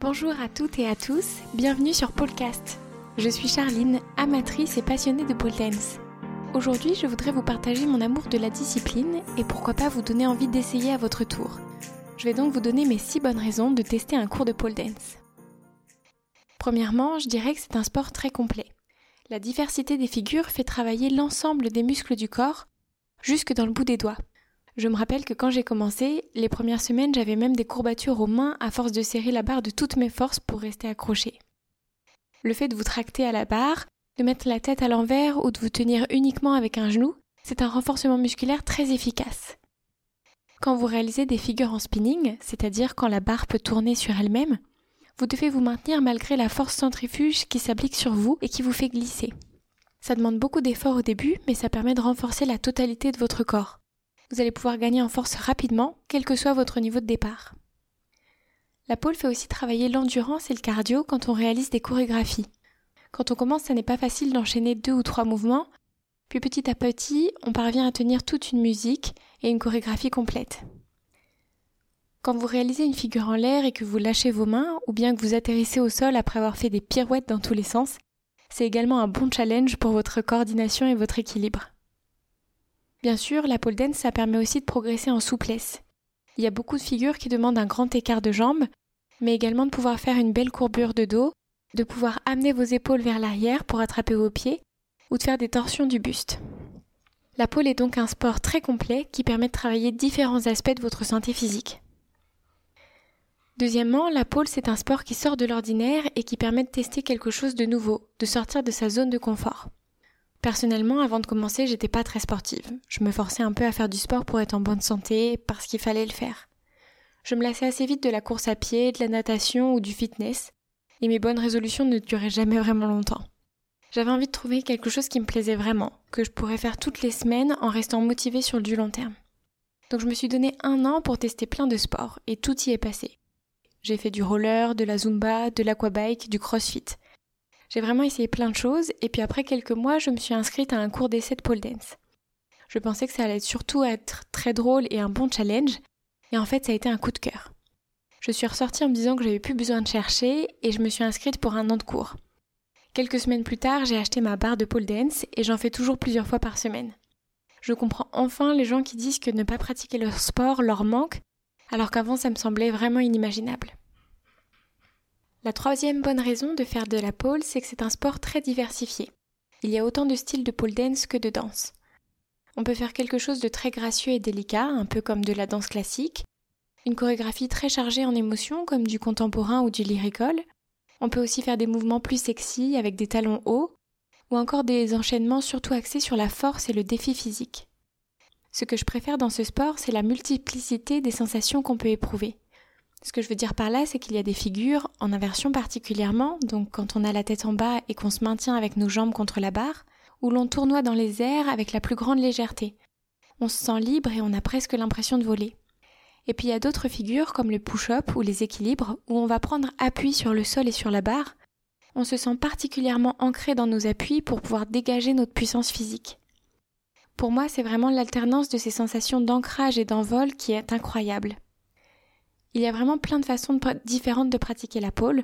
Bonjour à toutes et à tous, bienvenue sur Polecast. Je suis Charline, amatrice et passionnée de pole dance. Aujourd'hui, je voudrais vous partager mon amour de la discipline et pourquoi pas vous donner envie d'essayer à votre tour. Je vais donc vous donner mes 6 bonnes raisons de tester un cours de pole dance. Premièrement, je dirais que c'est un sport très complet. La diversité des figures fait travailler l'ensemble des muscles du corps, jusque dans le bout des doigts. Je me rappelle que quand j'ai commencé, les premières semaines, j'avais même des courbatures aux mains à force de serrer la barre de toutes mes forces pour rester accroché. Le fait de vous tracter à la barre, de mettre la tête à l'envers ou de vous tenir uniquement avec un genou, c'est un renforcement musculaire très efficace. Quand vous réalisez des figures en spinning, c'est-à-dire quand la barre peut tourner sur elle-même, vous devez vous maintenir malgré la force centrifuge qui s'applique sur vous et qui vous fait glisser. Ça demande beaucoup d'efforts au début, mais ça permet de renforcer la totalité de votre corps vous allez pouvoir gagner en force rapidement, quel que soit votre niveau de départ. La pole fait aussi travailler l'endurance et le cardio quand on réalise des chorégraphies. Quand on commence, ça n'est pas facile d'enchaîner deux ou trois mouvements, puis petit à petit, on parvient à tenir toute une musique et une chorégraphie complète. Quand vous réalisez une figure en l'air et que vous lâchez vos mains, ou bien que vous atterrissez au sol après avoir fait des pirouettes dans tous les sens, c'est également un bon challenge pour votre coordination et votre équilibre. Bien sûr, la pole dance, ça permet aussi de progresser en souplesse. Il y a beaucoup de figures qui demandent un grand écart de jambes, mais également de pouvoir faire une belle courbure de dos, de pouvoir amener vos épaules vers l'arrière pour attraper vos pieds, ou de faire des torsions du buste. La pole est donc un sport très complet qui permet de travailler différents aspects de votre santé physique. Deuxièmement, la pole c'est un sport qui sort de l'ordinaire et qui permet de tester quelque chose de nouveau, de sortir de sa zone de confort. Personnellement, avant de commencer, j'étais pas très sportive. Je me forçais un peu à faire du sport pour être en bonne santé, parce qu'il fallait le faire. Je me lassais assez vite de la course à pied, de la natation ou du fitness, et mes bonnes résolutions ne duraient jamais vraiment longtemps. J'avais envie de trouver quelque chose qui me plaisait vraiment, que je pourrais faire toutes les semaines en restant motivée sur du long terme. Donc je me suis donné un an pour tester plein de sports, et tout y est passé. J'ai fait du roller, de la zumba, de l'aquabike, du crossfit. J'ai vraiment essayé plein de choses et puis après quelques mois, je me suis inscrite à un cours d'essai de pole dance. Je pensais que ça allait surtout être très drôle et un bon challenge et en fait ça a été un coup de cœur. Je suis ressortie en me disant que j'avais plus besoin de chercher et je me suis inscrite pour un an de cours. Quelques semaines plus tard, j'ai acheté ma barre de pole dance et j'en fais toujours plusieurs fois par semaine. Je comprends enfin les gens qui disent que ne pas pratiquer leur sport leur manque, alors qu'avant ça me semblait vraiment inimaginable. La troisième bonne raison de faire de la pole, c'est que c'est un sport très diversifié. Il y a autant de styles de pole dance que de danse. On peut faire quelque chose de très gracieux et délicat, un peu comme de la danse classique, une chorégraphie très chargée en émotions comme du contemporain ou du lyrical. On peut aussi faire des mouvements plus sexy avec des talons hauts, ou encore des enchaînements surtout axés sur la force et le défi physique. Ce que je préfère dans ce sport, c'est la multiplicité des sensations qu'on peut éprouver. Ce que je veux dire par là, c'est qu'il y a des figures, en inversion particulièrement, donc quand on a la tête en bas et qu'on se maintient avec nos jambes contre la barre, où l'on tournoie dans les airs avec la plus grande légèreté. On se sent libre et on a presque l'impression de voler. Et puis il y a d'autres figures comme le push-up ou les équilibres où on va prendre appui sur le sol et sur la barre. On se sent particulièrement ancré dans nos appuis pour pouvoir dégager notre puissance physique. Pour moi, c'est vraiment l'alternance de ces sensations d'ancrage et d'envol qui est incroyable. Il y a vraiment plein de façons différentes de pratiquer la pole.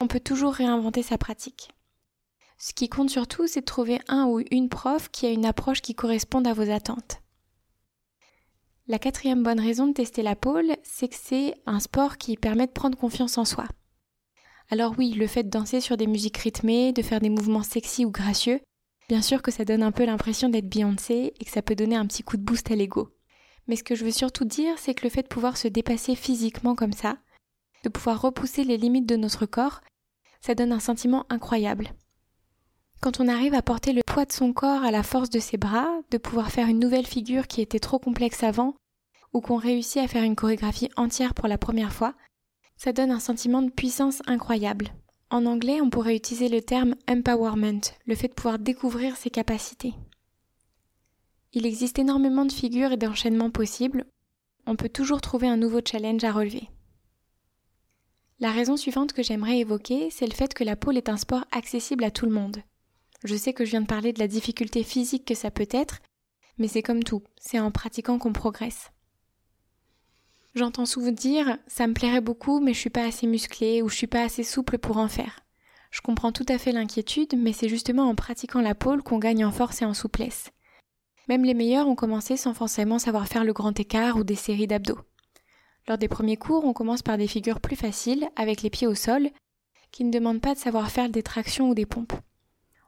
On peut toujours réinventer sa pratique. Ce qui compte surtout, c'est de trouver un ou une prof qui a une approche qui corresponde à vos attentes. La quatrième bonne raison de tester la pole, c'est que c'est un sport qui permet de prendre confiance en soi. Alors oui, le fait de danser sur des musiques rythmées, de faire des mouvements sexy ou gracieux, bien sûr que ça donne un peu l'impression d'être Beyoncé et que ça peut donner un petit coup de boost à l'ego. Mais ce que je veux surtout dire, c'est que le fait de pouvoir se dépasser physiquement comme ça, de pouvoir repousser les limites de notre corps, ça donne un sentiment incroyable. Quand on arrive à porter le poids de son corps à la force de ses bras, de pouvoir faire une nouvelle figure qui était trop complexe avant, ou qu'on réussit à faire une chorégraphie entière pour la première fois, ça donne un sentiment de puissance incroyable. En anglais, on pourrait utiliser le terme empowerment, le fait de pouvoir découvrir ses capacités. Il existe énormément de figures et d'enchaînements possibles. On peut toujours trouver un nouveau challenge à relever. La raison suivante que j'aimerais évoquer, c'est le fait que la pole est un sport accessible à tout le monde. Je sais que je viens de parler de la difficulté physique que ça peut être, mais c'est comme tout, c'est en pratiquant qu'on progresse. J'entends souvent dire ça me plairait beaucoup mais je suis pas assez musclé ou je suis pas assez souple pour en faire. Je comprends tout à fait l'inquiétude, mais c'est justement en pratiquant la pole qu'on gagne en force et en souplesse. Même les meilleurs ont commencé sans forcément savoir faire le grand écart ou des séries d'abdos. Lors des premiers cours, on commence par des figures plus faciles, avec les pieds au sol, qui ne demandent pas de savoir faire des tractions ou des pompes.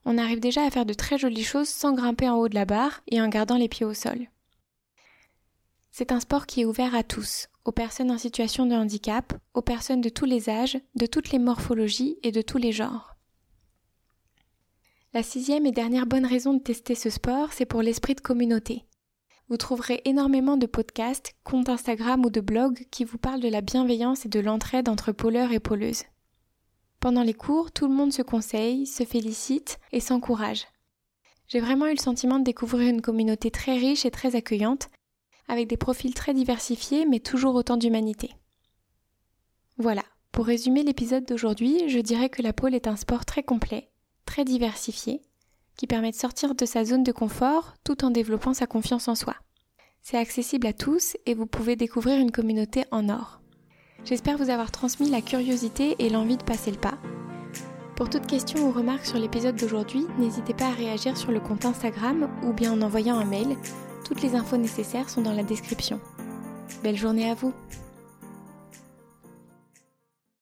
On arrive déjà à faire de très jolies choses sans grimper en haut de la barre et en gardant les pieds au sol. C'est un sport qui est ouvert à tous, aux personnes en situation de handicap, aux personnes de tous les âges, de toutes les morphologies et de tous les genres. La sixième et dernière bonne raison de tester ce sport, c'est pour l'esprit de communauté. Vous trouverez énormément de podcasts, comptes Instagram ou de blogs qui vous parlent de la bienveillance et de l'entraide entre pôleurs et pôleuses. Pendant les cours, tout le monde se conseille, se félicite et s'encourage. J'ai vraiment eu le sentiment de découvrir une communauté très riche et très accueillante, avec des profils très diversifiés mais toujours autant d'humanité. Voilà, pour résumer l'épisode d'aujourd'hui, je dirais que la pole est un sport très complet, très diversifié, qui permet de sortir de sa zone de confort tout en développant sa confiance en soi. C'est accessible à tous et vous pouvez découvrir une communauté en or. J'espère vous avoir transmis la curiosité et l'envie de passer le pas. Pour toute question ou remarque sur l'épisode d'aujourd'hui, n'hésitez pas à réagir sur le compte Instagram ou bien en envoyant un mail toutes les infos nécessaires sont dans la description. Belle journée à vous